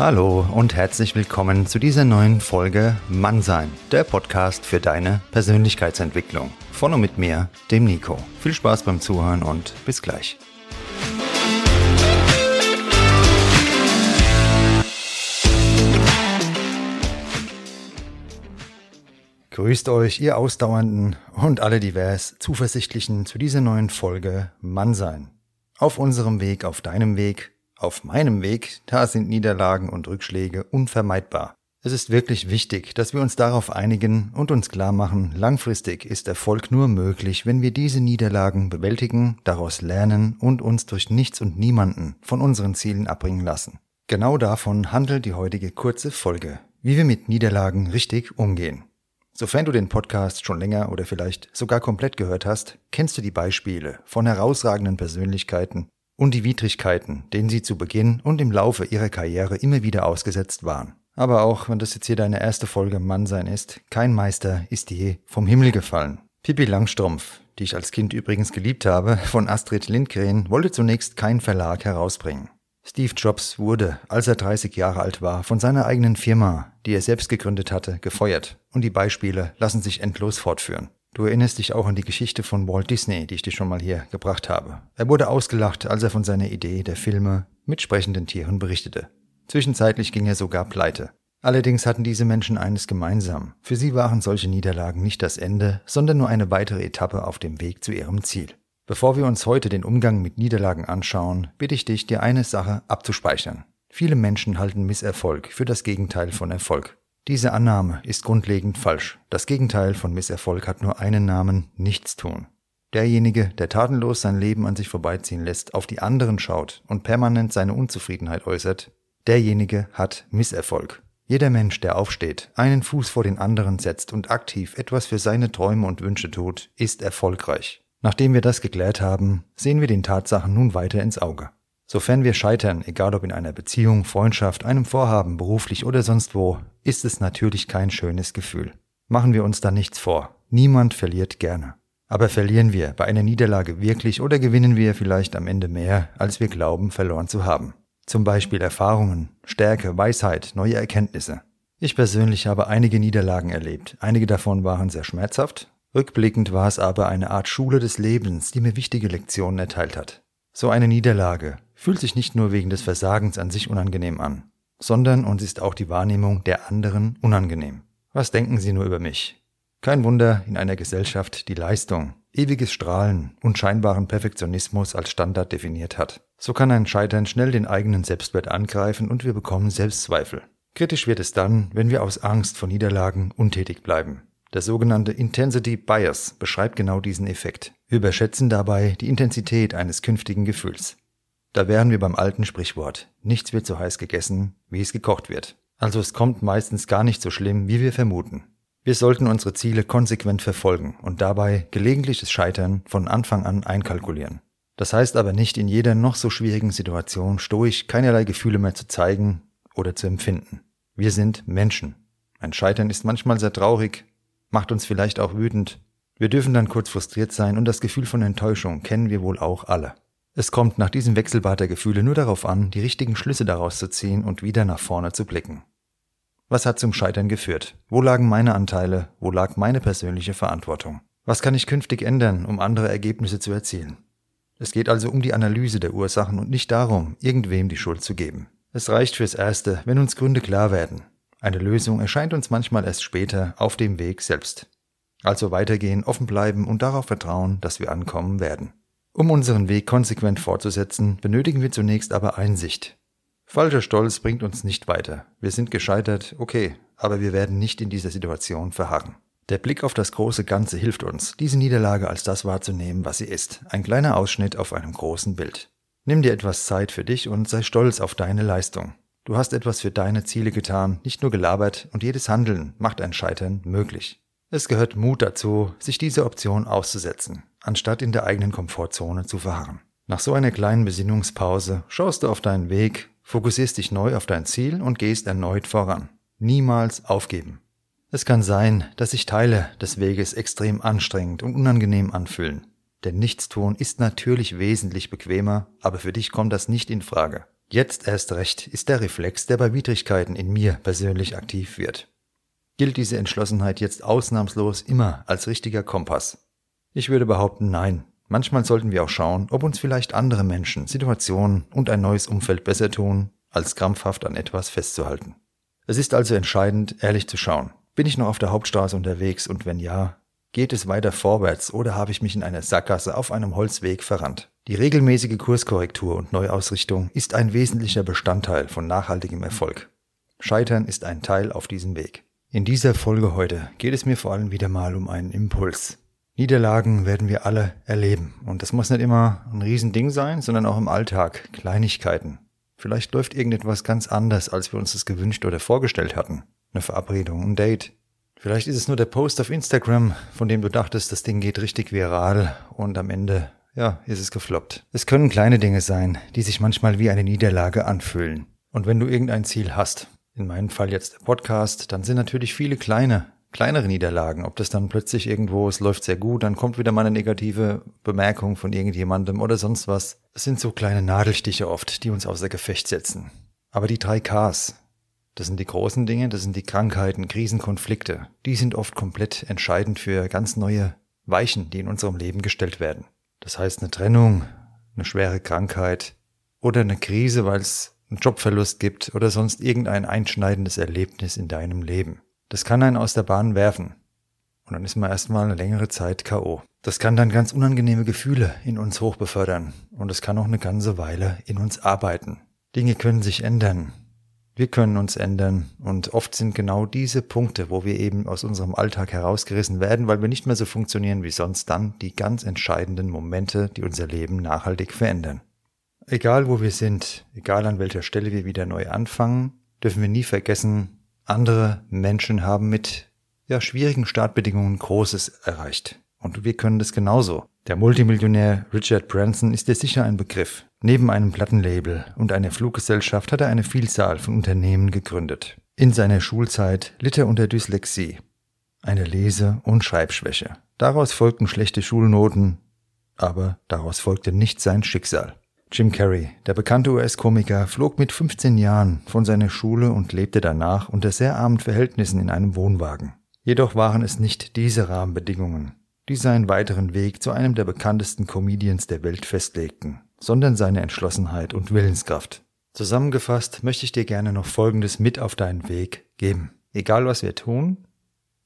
Hallo und herzlich willkommen zu dieser neuen Folge Mannsein, der Podcast für deine Persönlichkeitsentwicklung. Von und mit mir, dem Nico. Viel Spaß beim Zuhören und bis gleich. Grüßt euch, ihr Ausdauernden und alle divers Zuversichtlichen zu dieser neuen Folge Mannsein. Auf unserem Weg, auf deinem Weg, auf meinem Weg, da sind Niederlagen und Rückschläge unvermeidbar. Es ist wirklich wichtig, dass wir uns darauf einigen und uns klar machen, langfristig ist Erfolg nur möglich, wenn wir diese Niederlagen bewältigen, daraus lernen und uns durch nichts und niemanden von unseren Zielen abbringen lassen. Genau davon handelt die heutige kurze Folge, wie wir mit Niederlagen richtig umgehen. Sofern du den Podcast schon länger oder vielleicht sogar komplett gehört hast, kennst du die Beispiele von herausragenden Persönlichkeiten, und die Widrigkeiten, denen sie zu Beginn und im Laufe ihrer Karriere immer wieder ausgesetzt waren. Aber auch wenn das jetzt hier deine erste Folge Mannsein ist, kein Meister ist je vom Himmel gefallen. Pippi Langstrumpf, die ich als Kind übrigens geliebt habe, von Astrid Lindgren, wollte zunächst kein Verlag herausbringen. Steve Jobs wurde, als er 30 Jahre alt war, von seiner eigenen Firma, die er selbst gegründet hatte, gefeuert. Und die Beispiele lassen sich endlos fortführen. Du erinnerst dich auch an die Geschichte von Walt Disney, die ich dir schon mal hier gebracht habe. Er wurde ausgelacht, als er von seiner Idee der Filme mit sprechenden Tieren berichtete. Zwischenzeitlich ging er sogar pleite. Allerdings hatten diese Menschen eines gemeinsam. Für sie waren solche Niederlagen nicht das Ende, sondern nur eine weitere Etappe auf dem Weg zu ihrem Ziel. Bevor wir uns heute den Umgang mit Niederlagen anschauen, bitte ich dich, dir eine Sache abzuspeichern. Viele Menschen halten Misserfolg für das Gegenteil von Erfolg. Diese Annahme ist grundlegend falsch. Das Gegenteil von Misserfolg hat nur einen Namen Nichtstun. Derjenige, der tatenlos sein Leben an sich vorbeiziehen lässt, auf die anderen schaut und permanent seine Unzufriedenheit äußert, derjenige hat Misserfolg. Jeder Mensch, der aufsteht, einen Fuß vor den anderen setzt und aktiv etwas für seine Träume und Wünsche tut, ist erfolgreich. Nachdem wir das geklärt haben, sehen wir den Tatsachen nun weiter ins Auge. Sofern wir scheitern, egal ob in einer Beziehung, Freundschaft, einem Vorhaben, beruflich oder sonst wo, ist es natürlich kein schönes Gefühl. Machen wir uns da nichts vor. Niemand verliert gerne. Aber verlieren wir bei einer Niederlage wirklich oder gewinnen wir vielleicht am Ende mehr, als wir glauben verloren zu haben? Zum Beispiel Erfahrungen, Stärke, Weisheit, neue Erkenntnisse. Ich persönlich habe einige Niederlagen erlebt. Einige davon waren sehr schmerzhaft. Rückblickend war es aber eine Art Schule des Lebens, die mir wichtige Lektionen erteilt hat. So eine Niederlage fühlt sich nicht nur wegen des Versagens an sich unangenehm an, sondern uns ist auch die Wahrnehmung der anderen unangenehm. Was denken Sie nur über mich? Kein Wunder in einer Gesellschaft, die Leistung, ewiges Strahlen und scheinbaren Perfektionismus als Standard definiert hat. So kann ein Scheitern schnell den eigenen Selbstwert angreifen und wir bekommen Selbstzweifel. Kritisch wird es dann, wenn wir aus Angst vor Niederlagen untätig bleiben. Der sogenannte Intensity Bias beschreibt genau diesen Effekt. Wir überschätzen dabei die Intensität eines künftigen Gefühls. Da wären wir beim alten Sprichwort. Nichts wird so heiß gegessen, wie es gekocht wird. Also es kommt meistens gar nicht so schlimm, wie wir vermuten. Wir sollten unsere Ziele konsequent verfolgen und dabei gelegentliches Scheitern von Anfang an einkalkulieren. Das heißt aber nicht in jeder noch so schwierigen Situation stoisch keinerlei Gefühle mehr zu zeigen oder zu empfinden. Wir sind Menschen. Ein Scheitern ist manchmal sehr traurig, macht uns vielleicht auch wütend. Wir dürfen dann kurz frustriert sein und das Gefühl von Enttäuschung kennen wir wohl auch alle. Es kommt nach diesem Wechselbad der Gefühle nur darauf an, die richtigen Schlüsse daraus zu ziehen und wieder nach vorne zu blicken. Was hat zum Scheitern geführt? Wo lagen meine Anteile? Wo lag meine persönliche Verantwortung? Was kann ich künftig ändern, um andere Ergebnisse zu erzielen? Es geht also um die Analyse der Ursachen und nicht darum, irgendwem die Schuld zu geben. Es reicht fürs Erste, wenn uns Gründe klar werden. Eine Lösung erscheint uns manchmal erst später auf dem Weg selbst. Also weitergehen, offen bleiben und darauf vertrauen, dass wir ankommen werden. Um unseren Weg konsequent fortzusetzen, benötigen wir zunächst aber Einsicht. Falscher Stolz bringt uns nicht weiter. Wir sind gescheitert, okay, aber wir werden nicht in dieser Situation verharren. Der Blick auf das große Ganze hilft uns, diese Niederlage als das wahrzunehmen, was sie ist. Ein kleiner Ausschnitt auf einem großen Bild. Nimm dir etwas Zeit für dich und sei stolz auf deine Leistung. Du hast etwas für deine Ziele getan, nicht nur gelabert, und jedes Handeln macht ein Scheitern möglich. Es gehört Mut dazu, sich diese Option auszusetzen, anstatt in der eigenen Komfortzone zu verharren. Nach so einer kleinen Besinnungspause schaust du auf deinen Weg, fokussierst dich neu auf dein Ziel und gehst erneut voran. Niemals aufgeben. Es kann sein, dass sich Teile des Weges extrem anstrengend und unangenehm anfühlen. Denn Nichtstun ist natürlich wesentlich bequemer, aber für dich kommt das nicht in Frage. Jetzt erst recht ist der Reflex, der bei Widrigkeiten in mir persönlich aktiv wird. Gilt diese Entschlossenheit jetzt ausnahmslos immer als richtiger Kompass? Ich würde behaupten, nein. Manchmal sollten wir auch schauen, ob uns vielleicht andere Menschen, Situationen und ein neues Umfeld besser tun, als krampfhaft an etwas festzuhalten. Es ist also entscheidend, ehrlich zu schauen. Bin ich noch auf der Hauptstraße unterwegs und wenn ja, geht es weiter vorwärts oder habe ich mich in einer Sackgasse auf einem Holzweg verrannt? Die regelmäßige Kurskorrektur und Neuausrichtung ist ein wesentlicher Bestandteil von nachhaltigem Erfolg. Scheitern ist ein Teil auf diesem Weg. In dieser Folge heute geht es mir vor allem wieder mal um einen Impuls. Niederlagen werden wir alle erleben und das muss nicht immer ein Riesending sein, sondern auch im Alltag Kleinigkeiten. Vielleicht läuft irgendetwas ganz anders, als wir uns das gewünscht oder vorgestellt hatten eine Verabredung, ein Date. Vielleicht ist es nur der Post auf Instagram, von dem du dachtest, das Ding geht richtig viral und am Ende, ja, ist es gefloppt. Es können kleine Dinge sein, die sich manchmal wie eine Niederlage anfühlen. Und wenn du irgendein Ziel hast, in meinem Fall jetzt der Podcast, dann sind natürlich viele kleine, kleinere Niederlagen. Ob das dann plötzlich irgendwo, es läuft sehr gut, dann kommt wieder mal eine negative Bemerkung von irgendjemandem oder sonst was. Es sind so kleine Nadelstiche oft, die uns außer Gefecht setzen. Aber die drei Ks, das sind die großen Dinge, das sind die Krankheiten, Krisenkonflikte. Die sind oft komplett entscheidend für ganz neue Weichen, die in unserem Leben gestellt werden. Das heißt eine Trennung, eine schwere Krankheit oder eine Krise, weil es einen Jobverlust gibt oder sonst irgendein einschneidendes Erlebnis in deinem Leben. Das kann einen aus der Bahn werfen. Und dann ist man erstmal eine längere Zeit K.O. Das kann dann ganz unangenehme Gefühle in uns hochbefördern. Und es kann auch eine ganze Weile in uns arbeiten. Dinge können sich ändern. Wir können uns ändern und oft sind genau diese Punkte, wo wir eben aus unserem Alltag herausgerissen werden, weil wir nicht mehr so funktionieren wie sonst, dann die ganz entscheidenden Momente, die unser Leben nachhaltig verändern. Egal wo wir sind, egal an welcher Stelle wir wieder neu anfangen, dürfen wir nie vergessen, andere Menschen haben mit ja, schwierigen Startbedingungen Großes erreicht. Und wir können das genauso. Der Multimillionär Richard Branson ist dir sicher ein Begriff. Neben einem Plattenlabel und einer Fluggesellschaft hat er eine Vielzahl von Unternehmen gegründet. In seiner Schulzeit litt er unter Dyslexie, eine Lese- und Schreibschwäche. Daraus folgten schlechte Schulnoten, aber daraus folgte nicht sein Schicksal. Jim Carrey, der bekannte US-Komiker, flog mit 15 Jahren von seiner Schule und lebte danach unter sehr armen Verhältnissen in einem Wohnwagen. Jedoch waren es nicht diese Rahmenbedingungen, die seinen weiteren Weg zu einem der bekanntesten Comedians der Welt festlegten, sondern seine Entschlossenheit und Willenskraft. Zusammengefasst möchte ich dir gerne noch Folgendes mit auf deinen Weg geben. Egal was wir tun,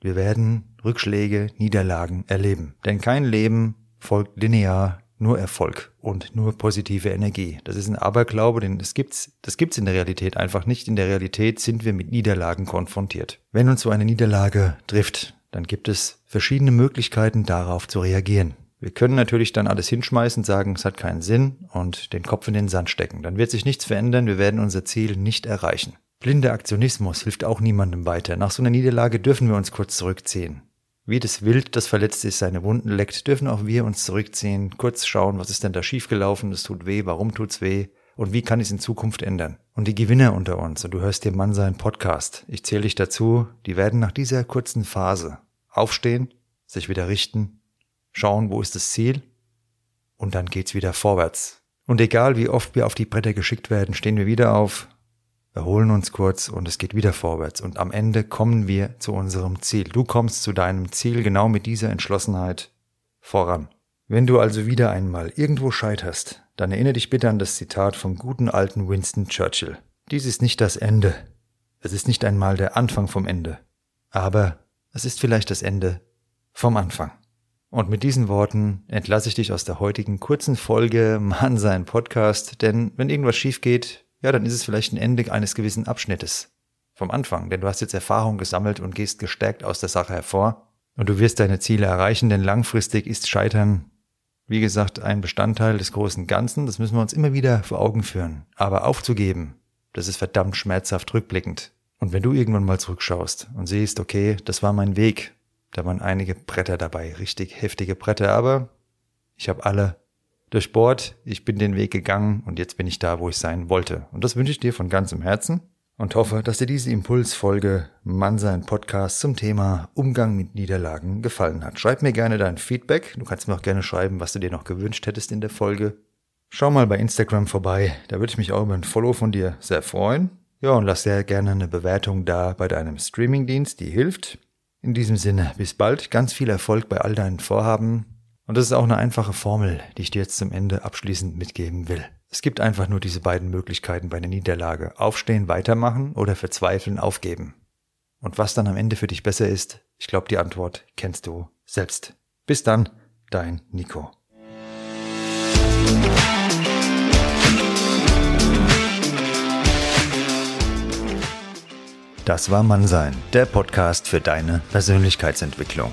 wir werden Rückschläge, Niederlagen erleben. Denn kein Leben folgt linear nur Erfolg und nur positive Energie. Das ist ein Aberglaube, denn das gibt's, das gibt's in der Realität einfach nicht. In der Realität sind wir mit Niederlagen konfrontiert. Wenn uns so eine Niederlage trifft, dann gibt es verschiedene Möglichkeiten darauf zu reagieren. Wir können natürlich dann alles hinschmeißen, sagen, es hat keinen Sinn und den Kopf in den Sand stecken. Dann wird sich nichts verändern, wir werden unser Ziel nicht erreichen. Blinder Aktionismus hilft auch niemandem weiter. Nach so einer Niederlage dürfen wir uns kurz zurückziehen. Wie das Wild, das verletzt ist, seine Wunden leckt, dürfen auch wir uns zurückziehen, kurz schauen, was ist denn da schiefgelaufen, es tut weh, warum tut's weh und wie kann ich es in Zukunft ändern. Und die Gewinner unter uns, und du hörst dir Mann sein Podcast, ich zähle dich dazu, die werden nach dieser kurzen Phase aufstehen, sich wieder richten, schauen, wo ist das Ziel, und dann geht's wieder vorwärts. Und egal wie oft wir auf die Bretter geschickt werden, stehen wir wieder auf, erholen uns kurz und es geht wieder vorwärts. Und am Ende kommen wir zu unserem Ziel. Du kommst zu deinem Ziel genau mit dieser Entschlossenheit voran. Wenn du also wieder einmal irgendwo scheiterst, dann erinnere dich bitte an das Zitat vom guten alten Winston Churchill. Dies ist nicht das Ende. Es ist nicht einmal der Anfang vom Ende. Aber es ist vielleicht das Ende vom Anfang. Und mit diesen Worten entlasse ich dich aus der heutigen kurzen Folge Mann sein Podcast, denn wenn irgendwas schief geht, ja, dann ist es vielleicht ein Ende eines gewissen Abschnittes vom Anfang, denn du hast jetzt Erfahrung gesammelt und gehst gestärkt aus der Sache hervor und du wirst deine Ziele erreichen, denn langfristig ist Scheitern, wie gesagt, ein Bestandteil des großen Ganzen, das müssen wir uns immer wieder vor Augen führen. Aber aufzugeben, das ist verdammt schmerzhaft rückblickend. Und wenn du irgendwann mal zurückschaust und siehst, okay, das war mein Weg, da waren einige Bretter dabei, richtig heftige Bretter, aber ich habe alle durchbohrt, ich bin den Weg gegangen und jetzt bin ich da, wo ich sein wollte. Und das wünsche ich dir von ganzem Herzen und hoffe, dass dir diese Impulsfolge Mannsein Podcast zum Thema Umgang mit Niederlagen gefallen hat. Schreib mir gerne dein Feedback. Du kannst mir auch gerne schreiben, was du dir noch gewünscht hättest in der Folge. Schau mal bei Instagram vorbei, da würde ich mich auch über ein Follow von dir sehr freuen. Ja, und lass sehr gerne eine Bewertung da bei deinem Streamingdienst, die hilft. In diesem Sinne, bis bald, ganz viel Erfolg bei all deinen Vorhaben. Und das ist auch eine einfache Formel, die ich dir jetzt zum Ende abschließend mitgeben will. Es gibt einfach nur diese beiden Möglichkeiten bei einer Niederlage. Aufstehen, weitermachen oder verzweifeln, aufgeben. Und was dann am Ende für dich besser ist, ich glaube, die Antwort kennst du selbst. Bis dann, dein Nico. Das war Mannsein, der Podcast für deine Persönlichkeitsentwicklung.